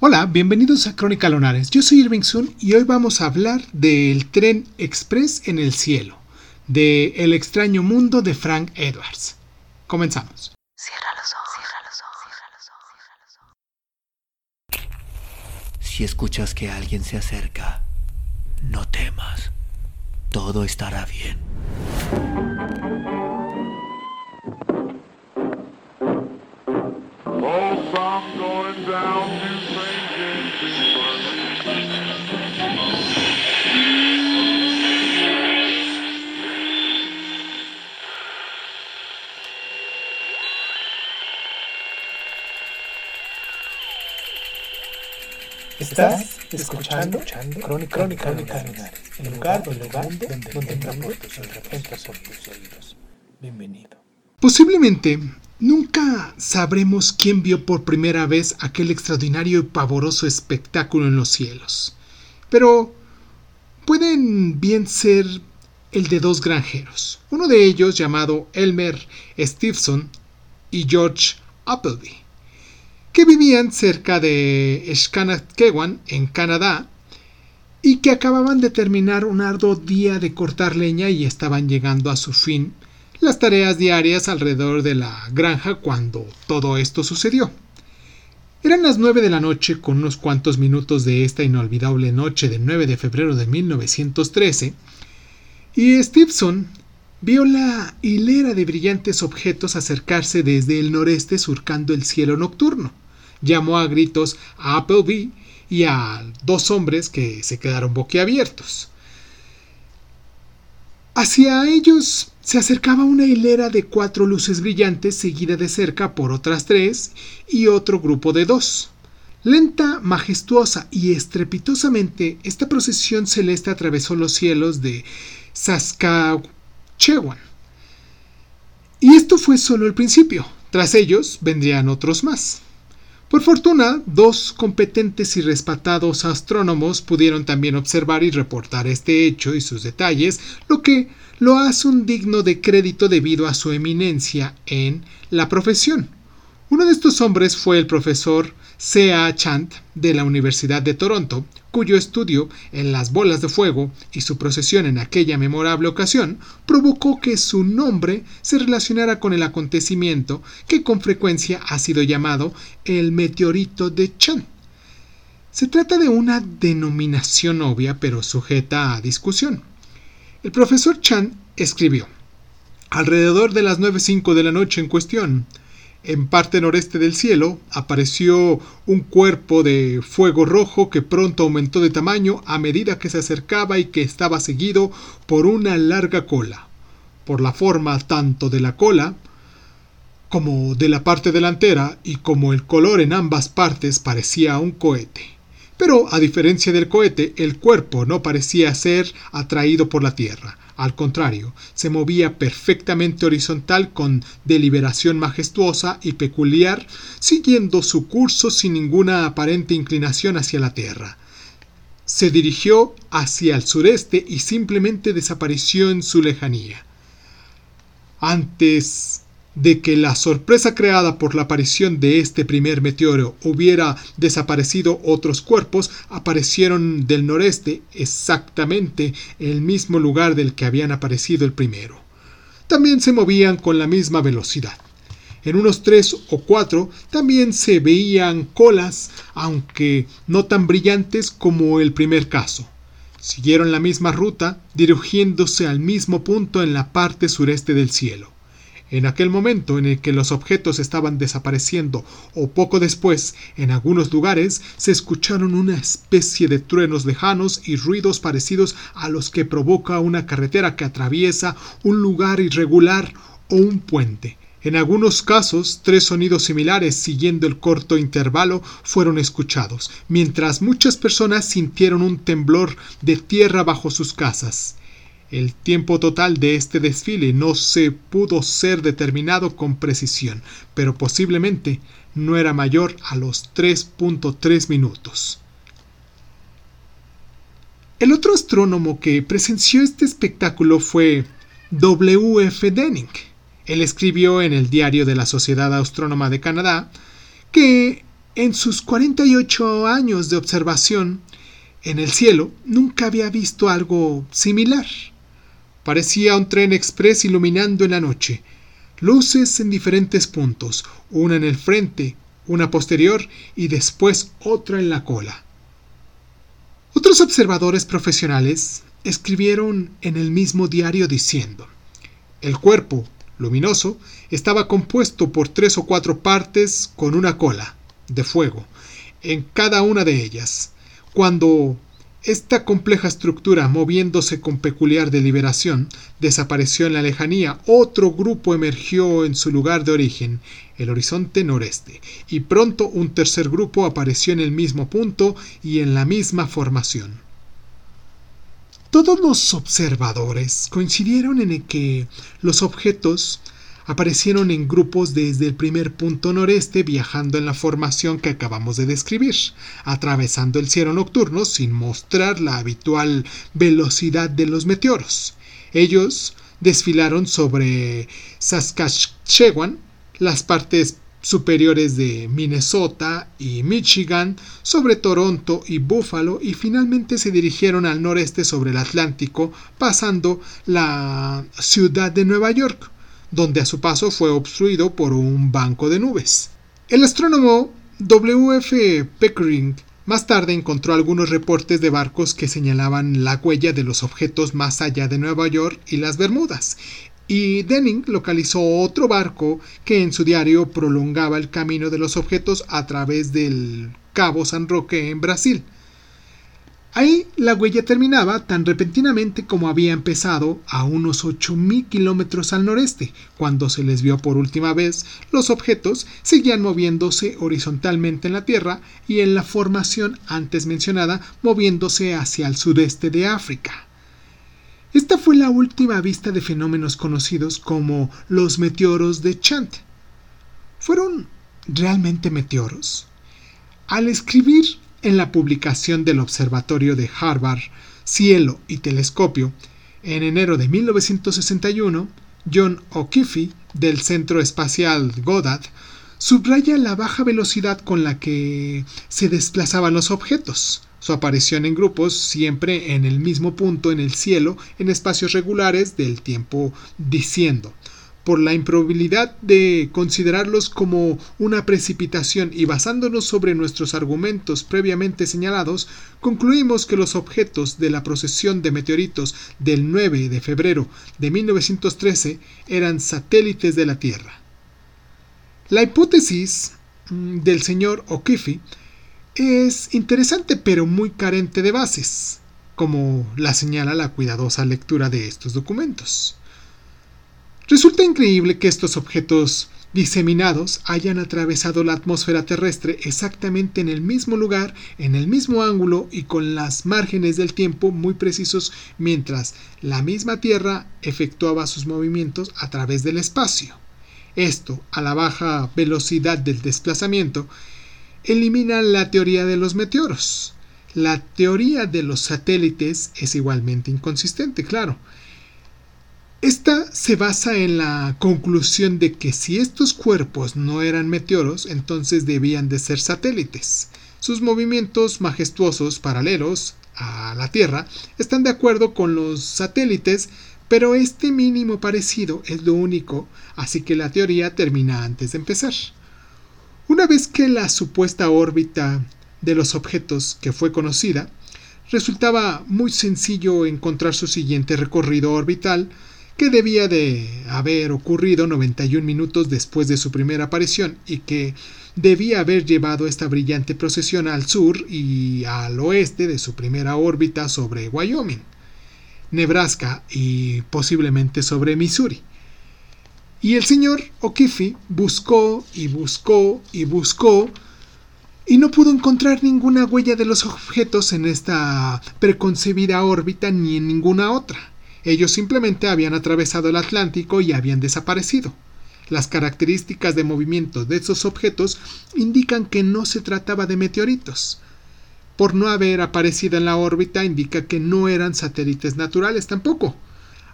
Hola, bienvenidos a Crónica Lonares. Yo soy Irving Sun y hoy vamos a hablar del tren express en el cielo, de El extraño mundo de Frank Edwards. Comenzamos. Cierra los ojos, cierra los ojos, cierra los ojos. Si escuchas que alguien se acerca, no temas. Todo estará bien. Estás escuchando, escuchando Crónica, Crónica, Crónica el lugar, donde, el mundo, donde, donde entra por tus oídos. Bienvenido. Posiblemente nunca sabremos quién vio por primera vez aquel extraordinario y pavoroso espectáculo en los cielos. Pero pueden bien ser el de dos granjeros, uno de ellos llamado Elmer Stevenson y George Appleby que vivían cerca de Skanakkewan, en Canadá, y que acababan de terminar un arduo día de cortar leña y estaban llegando a su fin las tareas diarias alrededor de la granja cuando todo esto sucedió. Eran las nueve de la noche con unos cuantos minutos de esta inolvidable noche del 9 de febrero de 1913, y Stevenson vio la hilera de brillantes objetos acercarse desde el noreste surcando el cielo nocturno llamó a gritos a Appleby y a dos hombres que se quedaron boquiabiertos. Hacia ellos se acercaba una hilera de cuatro luces brillantes seguida de cerca por otras tres y otro grupo de dos. Lenta, majestuosa y estrepitosamente, esta procesión celeste atravesó los cielos de Saskatchewan. Y esto fue solo el principio. Tras ellos vendrían otros más. Por fortuna, dos competentes y respetados astrónomos pudieron también observar y reportar este hecho y sus detalles, lo que lo hace un digno de crédito debido a su eminencia en la profesión. Uno de estos hombres fue el profesor C.A. Chant de la Universidad de Toronto, cuyo estudio en las bolas de fuego y su procesión en aquella memorable ocasión provocó que su nombre se relacionara con el acontecimiento que con frecuencia ha sido llamado el meteorito de Chan. Se trata de una denominación obvia pero sujeta a discusión. El profesor Chan escribió Alrededor de las 9.05 de la noche en cuestión, en parte noreste del cielo apareció un cuerpo de fuego rojo que pronto aumentó de tamaño a medida que se acercaba y que estaba seguido por una larga cola. Por la forma tanto de la cola como de la parte delantera y como el color en ambas partes parecía un cohete. Pero, a diferencia del cohete, el cuerpo no parecía ser atraído por la Tierra, al contrario, se movía perfectamente horizontal con deliberación majestuosa y peculiar, siguiendo su curso sin ninguna aparente inclinación hacia la Tierra. Se dirigió hacia el sureste y simplemente desapareció en su lejanía. Antes de que la sorpresa creada por la aparición de este primer meteoro hubiera desaparecido otros cuerpos, aparecieron del noreste exactamente el mismo lugar del que habían aparecido el primero. También se movían con la misma velocidad. En unos tres o cuatro también se veían colas, aunque no tan brillantes como el primer caso. Siguieron la misma ruta, dirigiéndose al mismo punto en la parte sureste del cielo. En aquel momento en el que los objetos estaban desapareciendo o poco después, en algunos lugares se escucharon una especie de truenos lejanos y ruidos parecidos a los que provoca una carretera que atraviesa un lugar irregular o un puente. En algunos casos, tres sonidos similares siguiendo el corto intervalo fueron escuchados, mientras muchas personas sintieron un temblor de tierra bajo sus casas. El tiempo total de este desfile no se pudo ser determinado con precisión, pero posiblemente no era mayor a los 3.3 minutos. El otro astrónomo que presenció este espectáculo fue W. F. Denning. Él escribió en el Diario de la Sociedad Astrónoma de Canadá que En sus 48 años de observación en el cielo, nunca había visto algo similar. Parecía un tren express iluminando en la noche, luces en diferentes puntos, una en el frente, una posterior y después otra en la cola. Otros observadores profesionales escribieron en el mismo diario diciendo, el cuerpo, luminoso, estaba compuesto por tres o cuatro partes con una cola de fuego en cada una de ellas. Cuando esta compleja estructura, moviéndose con peculiar deliberación, desapareció en la lejanía, otro grupo emergió en su lugar de origen, el horizonte noreste, y pronto un tercer grupo apareció en el mismo punto y en la misma formación. Todos los observadores coincidieron en que los objetos aparecieron en grupos desde el primer punto noreste viajando en la formación que acabamos de describir, atravesando el cielo nocturno sin mostrar la habitual velocidad de los meteoros. Ellos desfilaron sobre Saskatchewan, las partes superiores de Minnesota y Michigan, sobre Toronto y Buffalo y finalmente se dirigieron al noreste sobre el Atlántico, pasando la ciudad de Nueva York donde a su paso fue obstruido por un banco de nubes. El astrónomo W.F. Pickering más tarde encontró algunos reportes de barcos que señalaban la huella de los objetos más allá de Nueva York y las Bermudas, y Denning localizó otro barco que en su diario prolongaba el camino de los objetos a través del Cabo San Roque en Brasil. Ahí la huella terminaba tan repentinamente como había empezado, a unos 8.000 kilómetros al noreste. Cuando se les vio por última vez, los objetos seguían moviéndose horizontalmente en la Tierra y en la formación antes mencionada moviéndose hacia el sudeste de África. Esta fue la última vista de fenómenos conocidos como los meteoros de Chant. ¿Fueron realmente meteoros? Al escribir en la publicación del Observatorio de Harvard, Cielo y Telescopio, en enero de 1961, John O'Keefe, del Centro Espacial Goddard, subraya la baja velocidad con la que se desplazaban los objetos, su aparición en grupos siempre en el mismo punto en el cielo en espacios regulares del tiempo diciendo por la improbabilidad de considerarlos como una precipitación y basándonos sobre nuestros argumentos previamente señalados, concluimos que los objetos de la procesión de meteoritos del 9 de febrero de 1913 eran satélites de la Tierra. La hipótesis mm, del señor O'Keefe es interesante pero muy carente de bases, como la señala la cuidadosa lectura de estos documentos. Resulta increíble que estos objetos diseminados hayan atravesado la atmósfera terrestre exactamente en el mismo lugar, en el mismo ángulo y con las márgenes del tiempo muy precisos mientras la misma Tierra efectuaba sus movimientos a través del espacio. Esto, a la baja velocidad del desplazamiento, elimina la teoría de los meteoros. La teoría de los satélites es igualmente inconsistente, claro. Esta se basa en la conclusión de que si estos cuerpos no eran meteoros, entonces debían de ser satélites. Sus movimientos majestuosos paralelos a la Tierra están de acuerdo con los satélites, pero este mínimo parecido es lo único, así que la teoría termina antes de empezar. Una vez que la supuesta órbita de los objetos que fue conocida, resultaba muy sencillo encontrar su siguiente recorrido orbital, que debía de haber ocurrido 91 minutos después de su primera aparición y que debía haber llevado esta brillante procesión al sur y al oeste de su primera órbita sobre Wyoming, Nebraska y posiblemente sobre Missouri. Y el señor O'Keefe buscó y buscó y buscó y no pudo encontrar ninguna huella de los objetos en esta preconcebida órbita ni en ninguna otra. Ellos simplemente habían atravesado el Atlántico y habían desaparecido. Las características de movimiento de esos objetos indican que no se trataba de meteoritos. Por no haber aparecido en la órbita indica que no eran satélites naturales tampoco.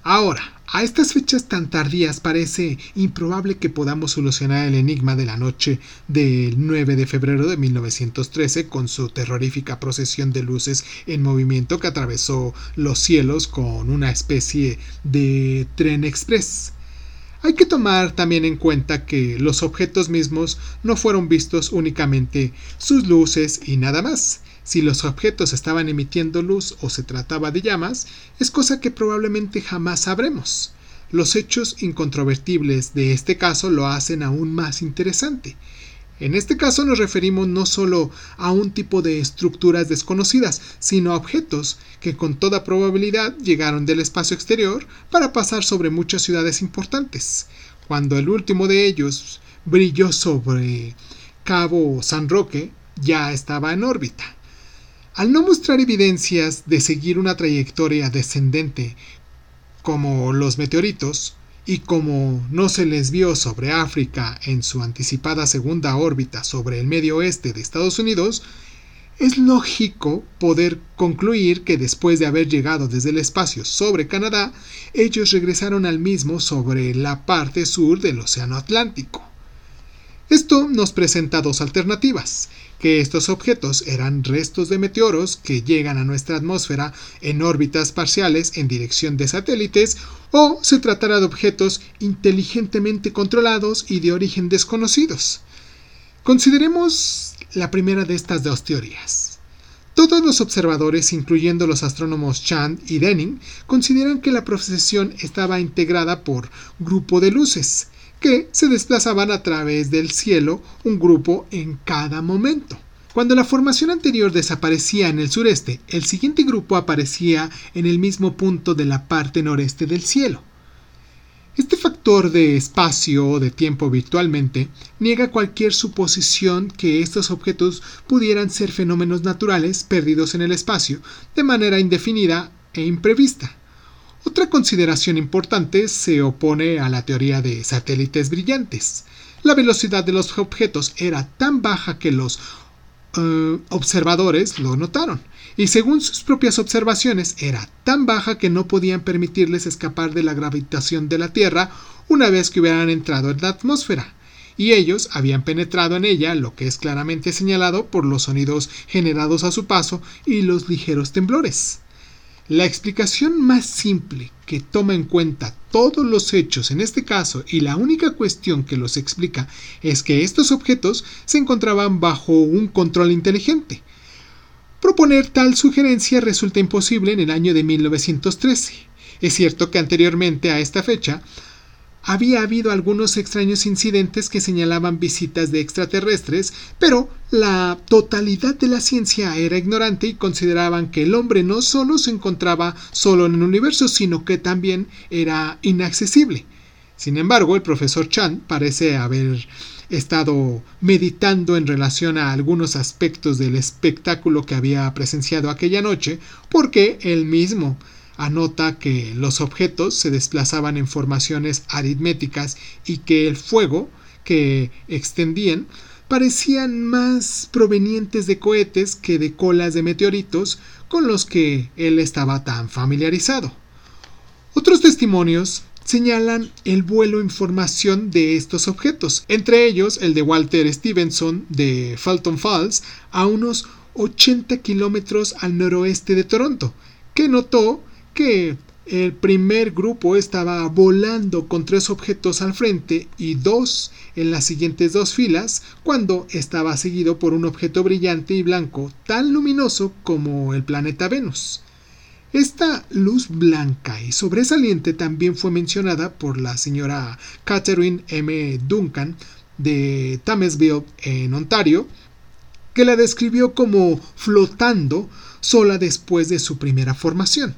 Ahora, a estas fechas tan tardías parece improbable que podamos solucionar el enigma de la noche del 9 de febrero de 1913 con su terrorífica procesión de luces en movimiento que atravesó los cielos con una especie de tren express. Hay que tomar también en cuenta que los objetos mismos no fueron vistos únicamente sus luces y nada más. Si los objetos estaban emitiendo luz o se trataba de llamas, es cosa que probablemente jamás sabremos. Los hechos incontrovertibles de este caso lo hacen aún más interesante. En este caso nos referimos no solo a un tipo de estructuras desconocidas, sino a objetos que con toda probabilidad llegaron del espacio exterior para pasar sobre muchas ciudades importantes. Cuando el último de ellos brilló sobre Cabo San Roque, ya estaba en órbita. Al no mostrar evidencias de seguir una trayectoria descendente como los meteoritos, y como no se les vio sobre África en su anticipada segunda órbita sobre el medio oeste de Estados Unidos, es lógico poder concluir que después de haber llegado desde el espacio sobre Canadá, ellos regresaron al mismo sobre la parte sur del Océano Atlántico. Esto nos presenta dos alternativas que estos objetos eran restos de meteoros que llegan a nuestra atmósfera en órbitas parciales en dirección de satélites o se tratará de objetos inteligentemente controlados y de origen desconocidos. Consideremos la primera de estas dos teorías. Todos los observadores, incluyendo los astrónomos Chand y Denning, consideran que la procesión estaba integrada por grupo de luces, que se desplazaban a través del cielo un grupo en cada momento. Cuando la formación anterior desaparecía en el sureste, el siguiente grupo aparecía en el mismo punto de la parte noreste del cielo. Este factor de espacio o de tiempo virtualmente niega cualquier suposición que estos objetos pudieran ser fenómenos naturales perdidos en el espacio de manera indefinida e imprevista. Otra consideración importante se opone a la teoría de satélites brillantes. La velocidad de los objetos era tan baja que los eh, observadores lo notaron, y según sus propias observaciones era tan baja que no podían permitirles escapar de la gravitación de la Tierra una vez que hubieran entrado en la atmósfera y ellos habían penetrado en ella, lo que es claramente señalado por los sonidos generados a su paso y los ligeros temblores. La explicación más simple que toma en cuenta todos los hechos en este caso y la única cuestión que los explica es que estos objetos se encontraban bajo un control inteligente. Proponer tal sugerencia resulta imposible en el año de 1913. Es cierto que anteriormente a esta fecha había habido algunos extraños incidentes que señalaban visitas de extraterrestres, pero la totalidad de la ciencia era ignorante y consideraban que el hombre no solo se encontraba solo en el universo, sino que también era inaccesible. Sin embargo, el profesor Chan parece haber estado meditando en relación a algunos aspectos del espectáculo que había presenciado aquella noche, porque él mismo anota que los objetos se desplazaban en formaciones aritméticas y que el fuego que extendían parecían más provenientes de cohetes que de colas de meteoritos con los que él estaba tan familiarizado. Otros testimonios señalan el vuelo en formación de estos objetos, entre ellos el de Walter Stevenson de Fulton Falls a unos 80 kilómetros al noroeste de Toronto, que notó que el primer grupo estaba volando con tres objetos al frente y dos en las siguientes dos filas, cuando estaba seguido por un objeto brillante y blanco tan luminoso como el planeta Venus. Esta luz blanca y sobresaliente también fue mencionada por la señora Catherine M. Duncan de Thamesville en Ontario, que la describió como flotando sola después de su primera formación.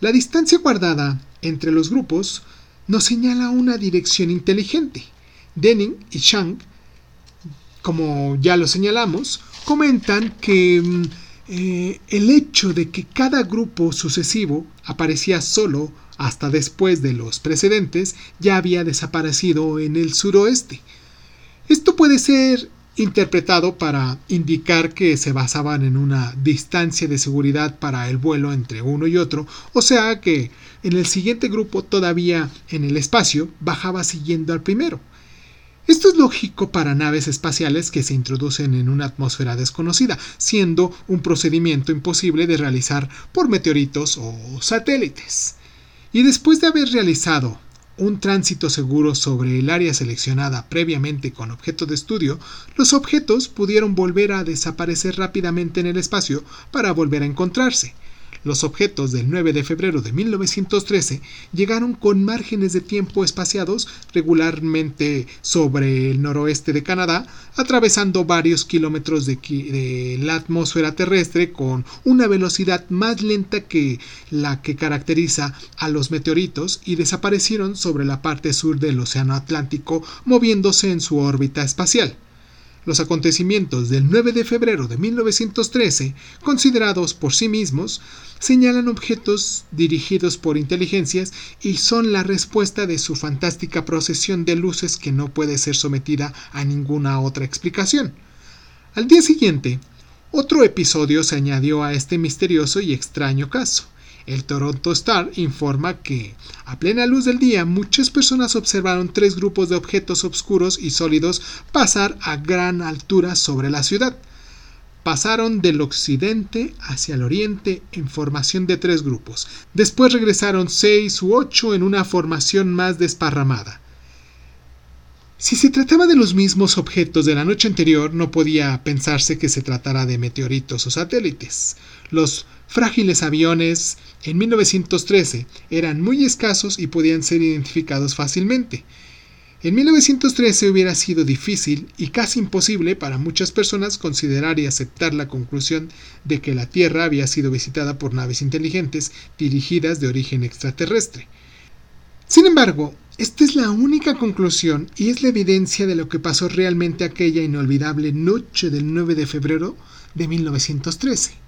La distancia guardada entre los grupos nos señala una dirección inteligente. Denning y Chang, como ya lo señalamos, comentan que mm, eh, el hecho de que cada grupo sucesivo aparecía solo hasta después de los precedentes ya había desaparecido en el suroeste. Esto puede ser interpretado para indicar que se basaban en una distancia de seguridad para el vuelo entre uno y otro, o sea que en el siguiente grupo todavía en el espacio bajaba siguiendo al primero. Esto es lógico para naves espaciales que se introducen en una atmósfera desconocida, siendo un procedimiento imposible de realizar por meteoritos o satélites. Y después de haber realizado un tránsito seguro sobre el área seleccionada previamente con objeto de estudio, los objetos pudieron volver a desaparecer rápidamente en el espacio para volver a encontrarse. Los objetos del 9 de febrero de 1913 llegaron con márgenes de tiempo espaciados regularmente sobre el noroeste de Canadá, atravesando varios kilómetros de, la atmósfera terrestre con una velocidad más lenta que la que caracteriza a los meteoritos y desaparecieron sobre la parte sur del Océano Atlántico moviéndose en su órbita espacial. Los acontecimientos del 9 de febrero de 1913, considerados por sí mismos, señalan objetos dirigidos por inteligencias y son la respuesta de su fantástica procesión de luces que no puede ser sometida a ninguna otra explicación. Al día siguiente, otro episodio se añadió a este misterioso y extraño caso. El Toronto Star informa que, a plena luz del día, muchas personas observaron tres grupos de objetos oscuros y sólidos pasar a gran altura sobre la ciudad. Pasaron del occidente hacia el oriente en formación de tres grupos. Después regresaron seis u ocho en una formación más desparramada. Si se trataba de los mismos objetos de la noche anterior, no podía pensarse que se tratara de meteoritos o satélites. Los frágiles aviones en 1913 eran muy escasos y podían ser identificados fácilmente. En 1913 hubiera sido difícil y casi imposible para muchas personas considerar y aceptar la conclusión de que la Tierra había sido visitada por naves inteligentes dirigidas de origen extraterrestre. Sin embargo, esta es la única conclusión y es la evidencia de lo que pasó realmente aquella inolvidable noche del 9 de febrero de 1913.